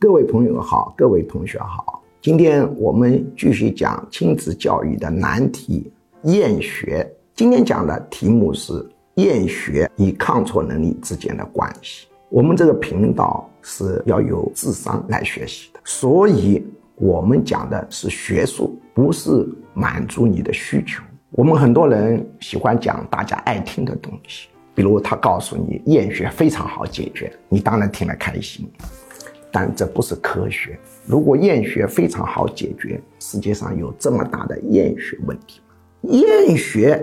各位朋友好，各位同学好，今天我们继续讲亲子教育的难题——厌学。今天讲的题目是厌学与抗挫能力之间的关系。我们这个频道是要有智商来学习的，所以我们讲的是学术，不是满足你的需求。我们很多人喜欢讲大家爱听的东西。比如他告诉你厌学非常好解决，你当然听了开心，但这不是科学。如果厌学非常好解决，世界上有这么大的厌学问题吗？厌学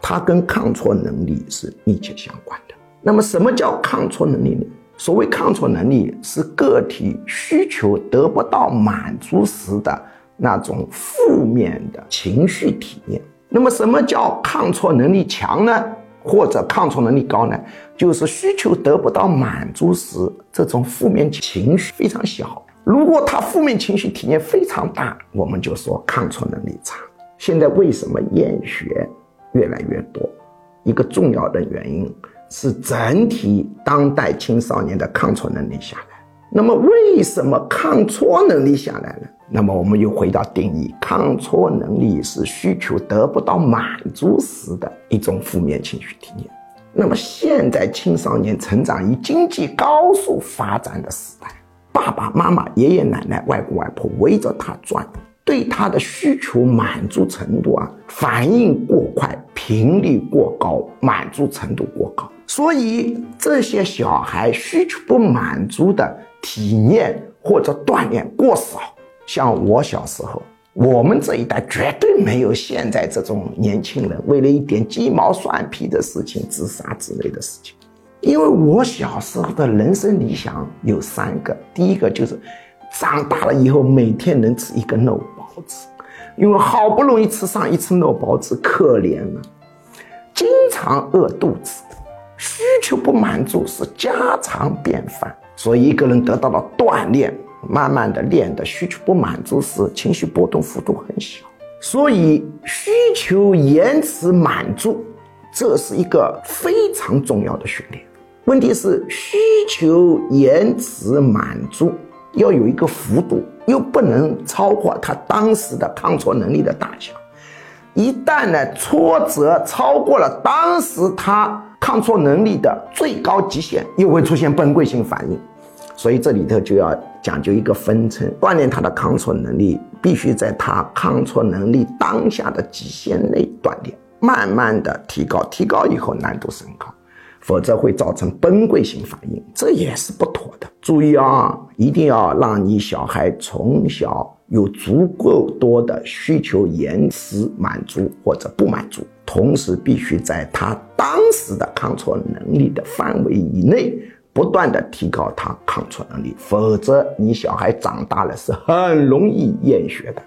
它跟抗挫能力是密切相关的。那么什么叫抗挫能力呢？所谓抗挫能力是个体需求得不到满足时的那种负面的情绪体验。那么什么叫抗挫能力强呢？或者抗挫能力高呢，就是需求得不到满足时，这种负面情绪非常小。如果他负面情绪体验非常大，我们就说抗挫能力差。现在为什么厌学越来越多？一个重要的原因是整体当代青少年的抗挫能力下来。那么为什么抗挫能力下来了？那么我们又回到定义，抗挫能力是需求得不到满足时的一种负面情绪体验。那么现在青少年成长于经济高速发展的时代，爸爸妈妈、爷爷奶奶、外公外婆围着他转，对他的需求满足程度啊，反应过快，频率过高，满足程度过高，所以这些小孩需求不满足的体验或者锻炼过少。像我小时候，我们这一代绝对没有现在这种年轻人为了一点鸡毛蒜皮的事情自杀之类的事情。因为我小时候的人生理想有三个，第一个就是长大了以后每天能吃一个肉包子，因为好不容易吃上一次肉包子，可怜了，经常饿肚子，需求不满足是家常便饭，所以一个人得到了锻炼。慢慢的练的需求不满足时，情绪波动幅度很小，所以需求延迟满足，这是一个非常重要的训练。问题是需求延迟满足要有一个幅度，又不能超过他当时的抗挫能力的大小。一旦呢挫折超过了当时他抗挫能力的最高极限，又会出现崩溃性反应。所以这里头就要讲究一个分层，锻炼他的抗挫能力，必须在他抗挫能力当下的极限内锻炼，慢慢的提高，提高以后难度升高，否则会造成崩溃性反应，这也是不妥的。注意啊，一定要让你小孩从小有足够多的需求延迟满足或者不满足，同时必须在他当时的抗挫能力的范围以内。不断的提高他抗挫能力，否则你小孩长大了是很容易厌学的。